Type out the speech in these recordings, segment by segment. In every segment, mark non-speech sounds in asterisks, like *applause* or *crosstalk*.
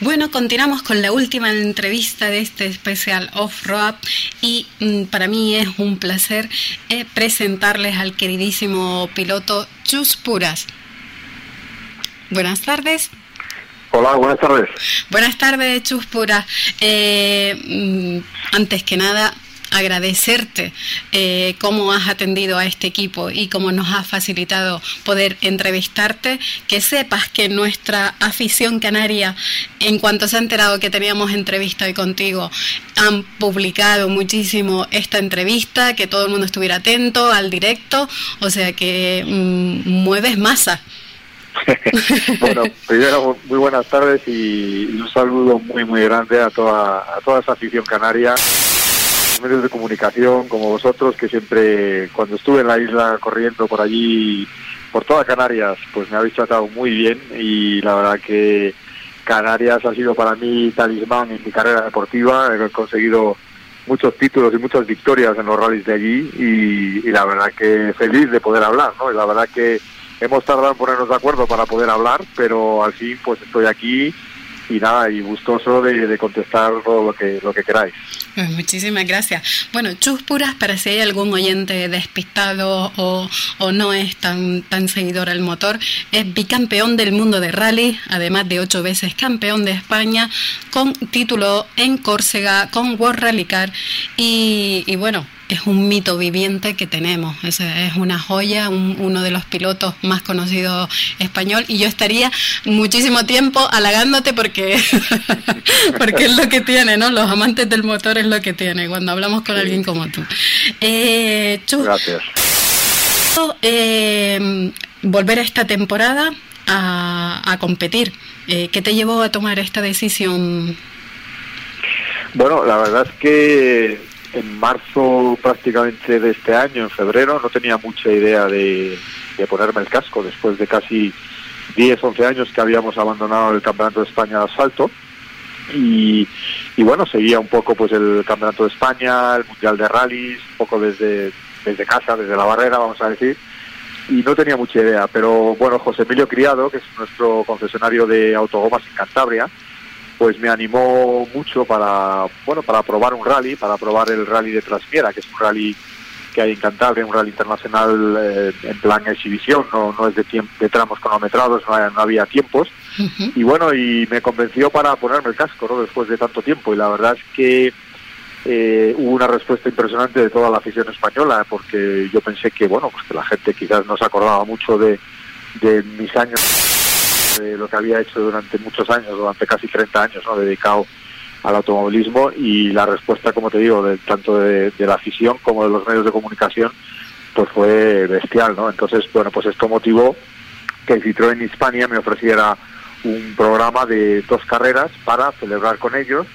Bueno, continuamos con la última entrevista de este especial Off-Road y mm, para mí es un placer eh, presentarles al queridísimo piloto Chus Puras. Buenas tardes. Hola, buenas tardes. Buenas tardes, Chus Puras. Eh, mm, antes que nada, agradecerte eh, cómo has atendido a este equipo y cómo nos ha facilitado poder entrevistarte, que sepas que nuestra afición canaria, en cuanto se ha enterado que teníamos entrevista hoy contigo, han publicado muchísimo esta entrevista, que todo el mundo estuviera atento al directo, o sea que mm, mueves masa. *laughs* bueno, primero muy buenas tardes y un saludo muy muy grande a toda, a toda esa afición canaria medios de comunicación como vosotros, que siempre cuando estuve en la isla corriendo por allí, por toda Canarias, pues me habéis tratado muy bien y la verdad que Canarias ha sido para mí talismán en mi carrera deportiva, he conseguido muchos títulos y muchas victorias en los rallies de allí y, la verdad que feliz de poder hablar, ¿no? Y la verdad que hemos tardado en ponernos de acuerdo para poder hablar, pero al fin pues estoy aquí y nada, y gustoso de, contestar todo lo que, lo que queráis. Pues muchísimas gracias. Bueno, Chus Puras, para si hay algún oyente despistado o, o no es tan, tan seguidor al motor, es bicampeón del mundo de rally, además de ocho veces campeón de España, con título en Córcega, con World Rally Car y bueno, es un mito viviente que tenemos. Es, es una joya, uno de los pilotos más conocidos español. Y yo estaría muchísimo tiempo halagándote porque, *laughs* porque es lo que tiene, ¿no? Los amantes del motor es lo que tiene cuando hablamos con alguien como tú. Eh, Gracias. Eh, volver a esta temporada a, a competir. Eh, ¿Qué te llevó a tomar esta decisión? Bueno, la verdad es que en marzo prácticamente de este año, en febrero, no tenía mucha idea de, ponerme el casco después de casi 10, 11 años que habíamos abandonado el Campeonato de España de asfalto. Y, bueno, seguía un poco pues el Campeonato de España, el Mundial de Rallys, un poco desde, desde casa, desde la barrera, vamos a decir. Y no tenía mucha idea, pero bueno, José Emilio Criado, que es nuestro concesionario de autogomas en Cantabria, pues me animó mucho para bueno para probar un rally, para probar el rally de Trasmiera, que es un rally que hay en Cantabria, un rally internacional eh, en plan exhibición, no, no es de, de tramos cronometrados, no, había tiempos. Y bueno, y me convenció para ponerme el casco ¿no? después de tanto tiempo. Y la verdad es que eh, hubo una respuesta impresionante de toda la afición española, porque yo pensé que, bueno, pues que la gente quizás no se acordaba mucho de, de mis años de lo que había hecho durante muchos años, durante casi 30 años, ¿no? dedicado al automovilismo y la respuesta, como te digo, de, tanto de, la afición como de los medios de comunicación, pues fue bestial, ¿no? Entonces, bueno, pues esto motivó que Citroën Hispania me ofreciera un programa de dos carreras para celebrar con ellos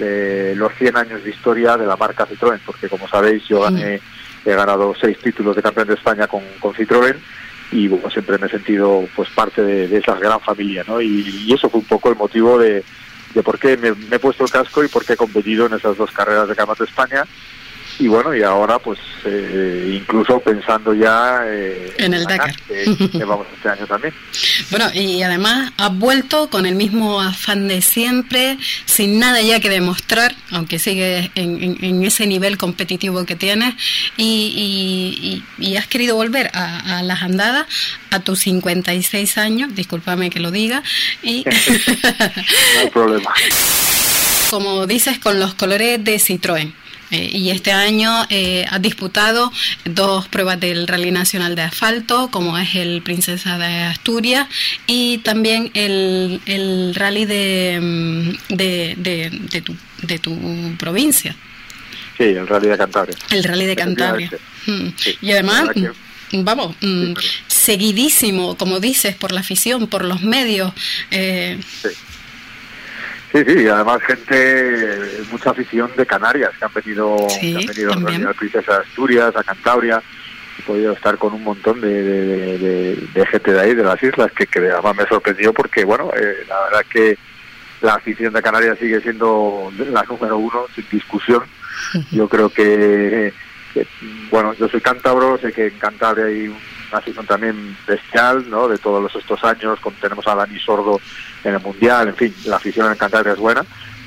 eh, los 100 años de historia de la marca Citroën, porque como sabéis yo gané, he ganado seis títulos de campeón de España con, con Citroën y bueno, siempre me he sentido pues parte de, esa gran familia, ¿no? Y, eso fue un poco el motivo de, de por qué me, he puesto el casco y por qué he competido en esas dos carreras de Campeonato de España y bueno, y ahora pues eh, incluso pensando ya eh, en el Dakar, que, *laughs* vamos este año también. Bueno, y además has vuelto con el mismo afán de siempre, sin nada ya que demostrar, aunque sigues en, ese nivel competitivo que tienes, y, y, has querido volver a, las andadas a tus 56 años, discúlpame que lo diga, y... *laughs* no hay problema. *laughs* Como dices, con los colores de Citroën. Eh, y este año eh, ha disputado dos pruebas del Rally Nacional de Asfalto, como es el Princesa de Asturias y también el, el rally de, mm, de, de, tu, de tu provincia. Sí, el Rally de Cantabria. El Rally de Cantabria. Mm. Y además, mm, vamos, seguidísimo, como dices, por la afición, por los medios. Eh, sí Sí, sí, además gente, mucha afición de Canarias que han venido, que han venido a Princesa de Asturias, a Cantabria, he podido estar con un montón de, de, gente de ahí, de las islas, que, que además me sorprendió porque, bueno, eh, la verdad que la afición de Canarias sigue siendo la número uno, sin discusión. Yo creo que, bueno, yo soy cántabro, sé que en Cantabria hay una afición también bestial, ¿no? De todos estos años, con, tenemos a Dani Sordo en el Mundial, en fin, la afición en Cantabria es buena,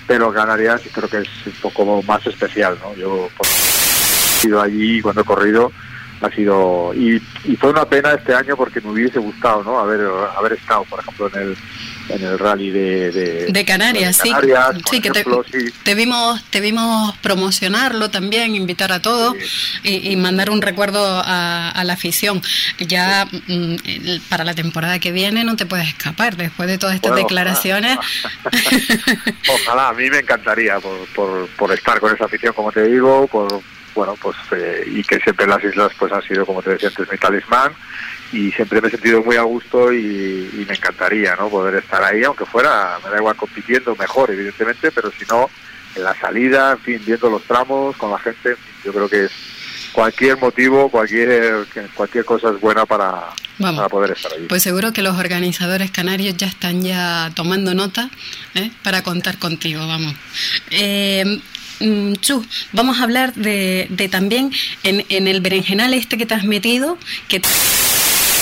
pero Canarias creo que es un poco más especial, ¿no? Yo he ido allí cuando he corrido ha sido y, y, fue una pena este año porque me hubiese gustado no haber haber estado por ejemplo en el en el rally de, de, Canarias, sí, sí que te, te, vimos te vimos promocionarlo también, invitar a todos y, mandar un recuerdo a, la afición. Ya mm, para la temporada que viene no te puedes escapar después de todas estas declaraciones. *laughs* Ojalá. a mí me encantaría por, por, por estar con esa afición, como te digo, por bueno, pues eh, y que siempre las islas pues han sido, como te decía antes, mi talismán y siempre me he sentido muy a gusto y, me encantaría, ¿no? Poder estar ahí, aunque fuera, me da igual compitiendo mejor, evidentemente, pero si no, en la salida, en fin, viendo los tramos con la gente, yo creo que es cualquier motivo, cualquier cualquier cosa es buena para, para, poder estar ahí. Pues seguro que los organizadores canarios ya están ya tomando nota ¿eh? para contar contigo, vamos. Eh, Mm, Chu, vamos a hablar de, también en, en, el berenjenal este que te has metido, que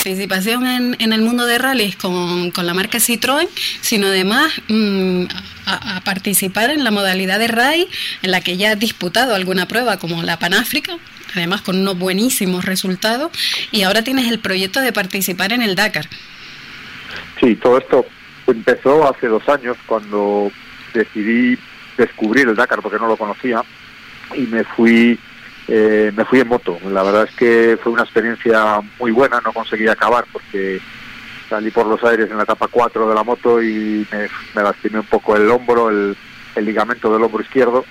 participación en, en el mundo de rallies con, con la marca Citroën, sino además mm, a, participar en la modalidad de rally en la que ya has disputado alguna prueba como la Panáfrica, además con unos buenísimos resultados, y ahora tienes el proyecto de participar en el Dakar. Sí, todo esto empezó hace dos años cuando decidí descubrir el Dakar porque no lo conocía y me fui eh, me fui en moto. La verdad es que fue una experiencia muy buena, no conseguí acabar porque salí por los aires en la etapa 4 de la moto y me, lastimé un poco el hombro, el, ligamento del hombro izquierdo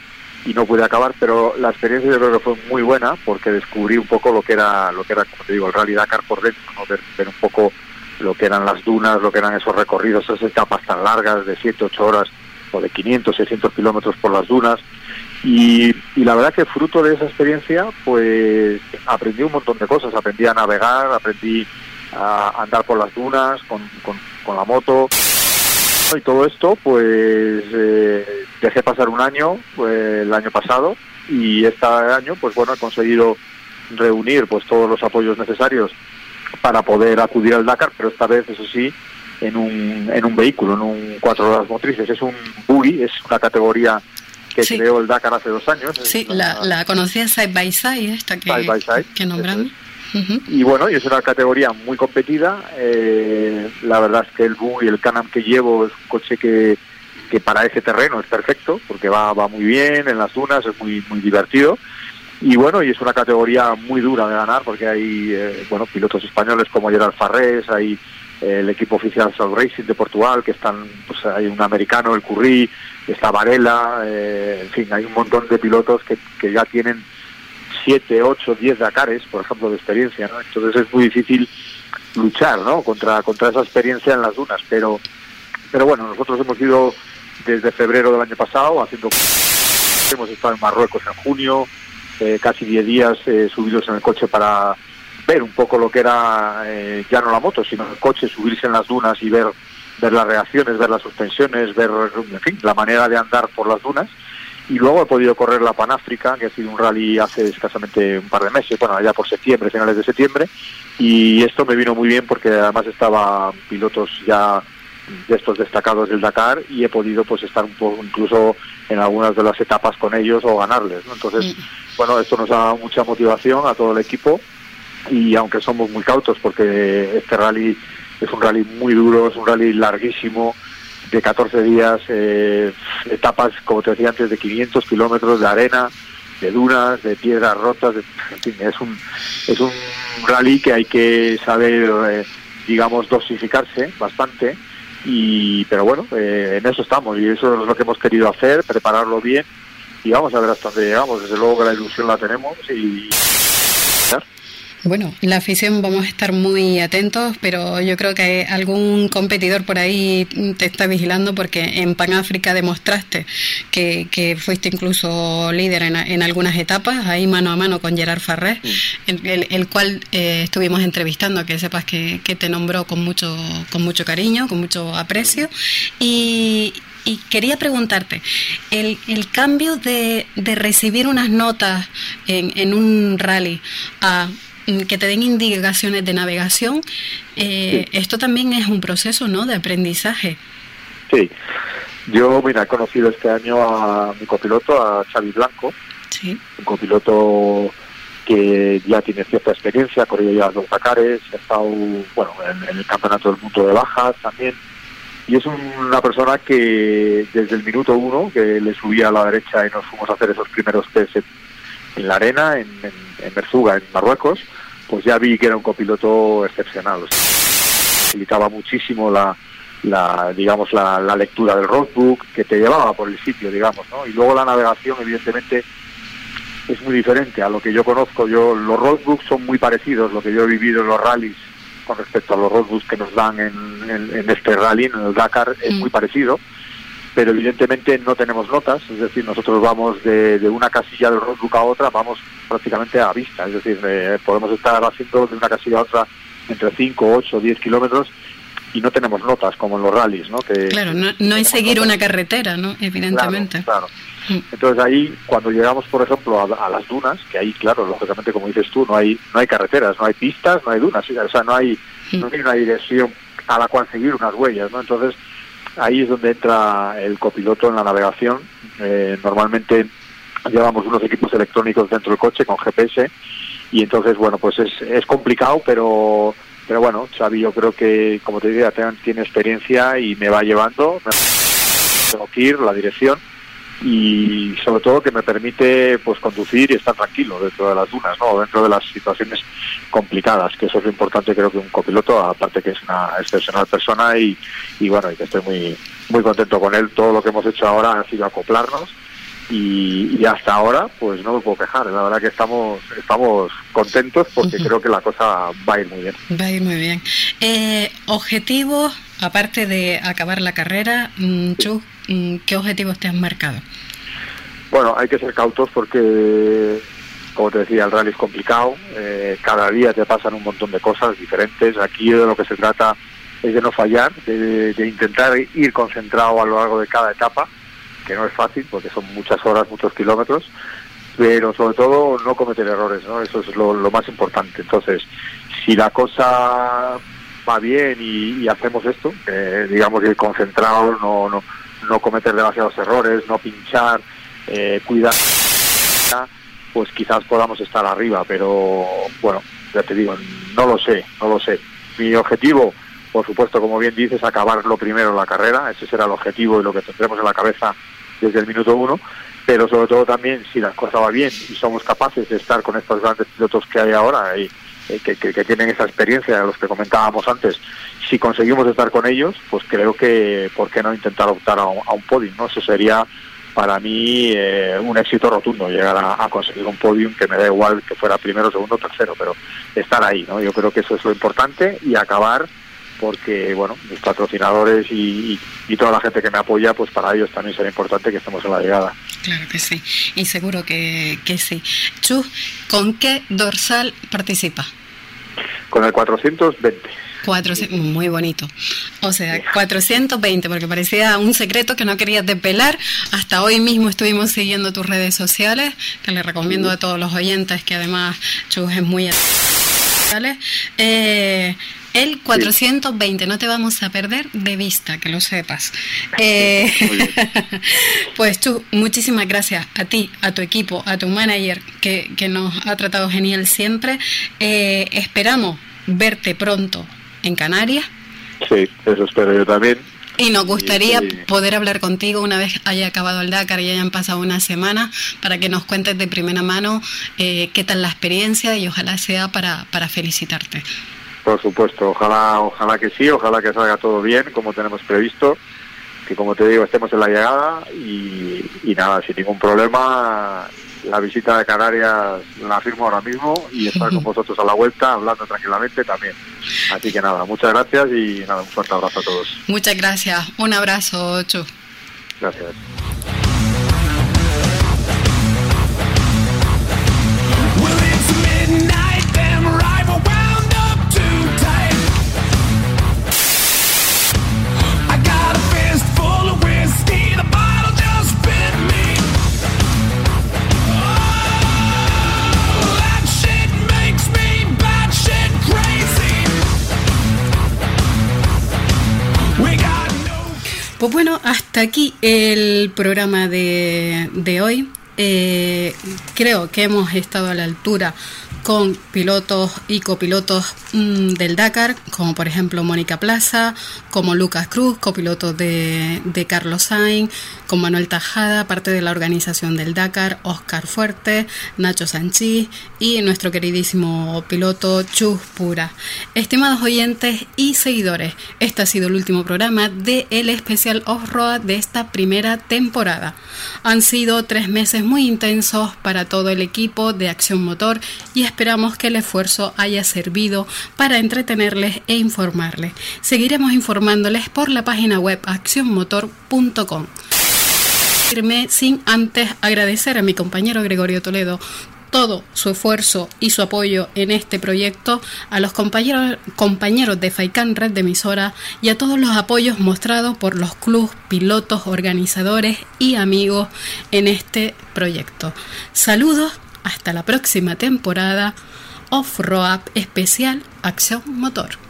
y no pude acabar, pero la experiencia yo creo que fue muy buena porque descubrí un poco lo que era, lo que era, como te digo, el Rally Dakar por dentro, ver, un poco lo que eran las dunas, lo que eran esos recorridos, esas etapas tan largas de 7, 8 horas de 500, 600 kilómetros por las dunas. Y, la verdad que fruto de esa experiencia, pues aprendí un montón de cosas. Aprendí a navegar, aprendí a andar por las dunas con, con, la moto. Y todo esto, pues eh, dejé pasar un año, pues, el año pasado, y este año, pues bueno, he conseguido reunir pues todos los apoyos necesarios para poder acudir al Dakar, pero esta vez, eso sí, en un, en un vehículo, en un cuatro horas motrices. Es un buggy, es una categoría que creó el Dakar hace dos años. Sí, la, la conocía Side by Side, esta que, que nombramos. Y bueno, y es una categoría muy competida. Eh, la verdad es que el buggy, el Canam que llevo, es un coche que, que para ese terreno es perfecto, porque va, va muy bien en las dunas, es muy, muy divertido. Y bueno, y es una categoría muy dura de ganar, porque hay eh, bueno pilotos españoles como Gerard Farrés, hay el equipo oficial South Racing de Portugal, que están, pues hay un americano, el Curry, está Varela, eh, en fin, hay un montón de pilotos que, que ya tienen 7, 8, 10 Dakares, por ejemplo, de experiencia, ¿no? Entonces es muy difícil luchar, ¿no? Contra, contra esa experiencia en las dunas, pero, pero bueno, nosotros hemos ido desde febrero del año pasado haciendo... Hemos estado en Marruecos en junio, eh, casi 10 días eh, subidos en el coche para ver un poco lo que era eh, ya no la moto, sino el coche, subirse en las dunas y ver, ver las reacciones, ver las suspensiones, ver, en fin, la manera de andar por las dunas. Y luego he podido correr la Panáfrica, que ha sido un rally hace escasamente un par de meses, bueno, allá por septiembre, finales de septiembre, y esto me vino muy bien porque además estaba pilotos ya de estos destacados del Dakar y he podido pues estar un poco incluso en algunas de las etapas con ellos o ganarles. Entonces, mm. bueno, esto nos da mucha motivación a todo el equipo y aunque somos muy cautos porque este rally es un rally muy duro, es un rally larguísimo, de 14 días, eh, etapas, como te decía antes, de 500 kilómetros de arena, de dunas, de piedras rotas, en fin, es un, es un rally que hay que saber, eh, digamos, dosificarse bastante, y pero bueno, eh, en eso estamos, y eso es lo que hemos querido hacer, prepararlo bien, y vamos a ver hasta dónde llegamos, desde luego que la ilusión la tenemos, y bueno, la afición vamos a estar muy atentos, pero yo creo que algún competidor por ahí te está vigilando porque en Panáfrica demostraste que, que fuiste incluso líder en, algunas etapas, ahí mano a mano con Gerard Farré, el, cual eh, estuvimos entrevistando, que sepas que, te nombró con mucho, con mucho cariño, con mucho aprecio. Y, quería preguntarte, el, el cambio de, de recibir unas notas en, en un rally a que te den indicaciones de navegación. Eh, esto también es un proceso, ¿no?, de aprendizaje. Sí. Yo, mira, he conocido este año a mi copiloto, a Xavi Blanco, sí. un copiloto que ya tiene cierta experiencia, ha corrido ya dos Dakares, ha estado bueno, en, el Campeonato del Mundo de Bajas también, y es una persona que desde el minuto uno, que le subía a la derecha y nos fuimos a hacer esos primeros test en, la arena, en, en, Merzuga, en Marruecos, pues ya vi que era un copiloto excepcional. facilitaba muchísimo la, la digamos la, la, lectura del roadbook que te llevaba por el sitio digamos no y luego la navegación evidentemente es muy diferente a lo que yo conozco. Yo Los roadbooks son muy parecidos, lo que yo he vivido en los rallies con respecto a los roadbooks que nos dan en, este rally, en el Dakar, es mm. muy parecido, pero evidentemente no tenemos notas, es decir, nosotros vamos de, una casilla del roadbook a otra, vamos prácticamente a vista, es decir, eh, podemos estar haciendo de una casilla a otra entre 5, 8, 10 kilómetros y no tenemos notas como en los rallies, ¿no? Que, claro, no, no es seguir una carretera, ¿no? Evidentemente. claro. Entonces ahí, cuando llegamos, por ejemplo, a, las dunas, que ahí, claro, lógicamente, como dices tú, no hay no hay carreteras, no hay pistas, no hay dunas, o sea, no hay, no hay una dirección a la cual seguir unas huellas, ¿no? Entonces, ahí es donde entra el copiloto en la navegación. Eh, normalmente llevamos unos equipos electrónicos dentro del coche con GPS y entonces, bueno, pues es, es complicado, pero pero bueno, Xavi yo creo que, como te decía, tiene experiencia y me va llevando, tengo que ir, la dirección y sobre todo que me permite pues conducir y estar tranquilo dentro de las dunas, ¿no? dentro de las situaciones complicadas, que eso es lo importante creo que un copiloto, aparte que es una excepcional persona y, y bueno, y que estoy muy, muy contento con él. Todo lo que hemos hecho ahora ha sido acoplarnos y, hasta ahora pues no me puedo quejar, la verdad que estamos, estamos contentos porque creo que la cosa va a ir muy bien. Va a ir muy bien. Eh, objetivo, aparte de acabar la carrera, mm, Chu, ¿qué objetivos te has marcado? Bueno, hay que ser cautos porque, como te decía, el rally es complicado. Eh, cada día te pasan un montón de cosas diferentes. Aquí de lo que se trata es de no fallar, de, intentar ir concentrado a lo largo de cada etapa, que no es fácil porque son muchas horas, muchos kilómetros, pero sobre todo no cometer errores, ¿no? Eso es lo, más importante. Entonces, si la cosa va bien y, hacemos esto, eh, digamos ir concentrados, no, no no cometer demasiados errores, no pinchar, eh, cuidar, pues quizás podamos estar arriba, pero bueno, ya te digo, no lo sé, no lo sé. Mi objetivo, por supuesto, como bien dices, acabar lo primero en la carrera, ese será el objetivo y lo que tendremos en la cabeza desde el minuto uno, pero sobre todo también si la cosa va bien y somos capaces de estar con estos grandes pilotos que hay ahora y eh, que, que, tienen esa experiencia, los que comentábamos antes, si conseguimos estar con ellos, pues creo que, ¿por qué no intentar optar a un, a podium? ¿no? Eso sería para mí eh, un éxito rotundo, llegar a, conseguir un podium que me da igual que fuera primero, segundo, tercero, pero estar ahí, ¿no? Yo creo que eso es lo importante y acabar porque, bueno, mis patrocinadores y, toda la gente que me apoya, pues para ellos también será importante que estemos en la llegada. Claro que sí, y seguro que, que sí. Chu, ¿con qué dorsal participa? Con el 420. muy bonito. O sea, 420, porque parecía un secreto que no querías desvelar. Hasta hoy mismo estuvimos siguiendo tus redes sociales, que le recomiendo a todos los oyentes, que además Chus es muy... Eh, el 420, no te vamos a perder de vista, que lo sepas. Eh, *laughs* pues tú, muchísimas gracias a ti, a tu equipo, a tu manager, que, que nos ha tratado genial siempre. Eh, esperamos verte pronto en Canarias. Sí, eso espero yo también. Y nos gustaría poder hablar contigo una vez haya acabado el Dakar y hayan pasado una semana para que nos cuentes de primera mano eh, qué tal la experiencia y ojalá sea para, para felicitarte. Por supuesto, ojalá, ojalá que sí, ojalá que salga todo bien como tenemos previsto, que como te digo estemos en la llegada y, y nada, sin ningún problema la visita de Canarias la firmo ahora mismo y estar con *laughs* vosotros a la vuelta hablando tranquilamente también. Así que nada, muchas gracias y nada, un fuerte abrazo a todos. Muchas gracias, un abrazo, Chu. Gracias. Aquí el programa de, de hoy. Eh, creo que hemos estado a la altura con pilotos y copilotos mm, del Dakar, como por ejemplo Mónica Plaza, como Lucas Cruz, copiloto de, de Carlos Sainz, con Manuel Tajada, parte de la organización del Dakar, Oscar Fuerte, Nacho Sanchís y nuestro queridísimo piloto Chus Pura. Estimados oyentes y seguidores, este ha sido el último programa de el especial off-road de esta primera temporada. Han sido tres meses muy intensos para todo el equipo de Acción Motor y esperamos que el esfuerzo haya servido para entretenerles e informarles. Seguiremos informándoles por la página web accionmotor.com sin antes agradecer a mi compañero Gregorio Toledo todo su esfuerzo y su apoyo en este proyecto, a los compañeros, compañeros de FAICAN Red de Emisora y a todos los apoyos mostrados por los clubes, pilotos, organizadores y amigos en este proyecto. Saludos, hasta la próxima temporada Off-Road Especial Acción Motor.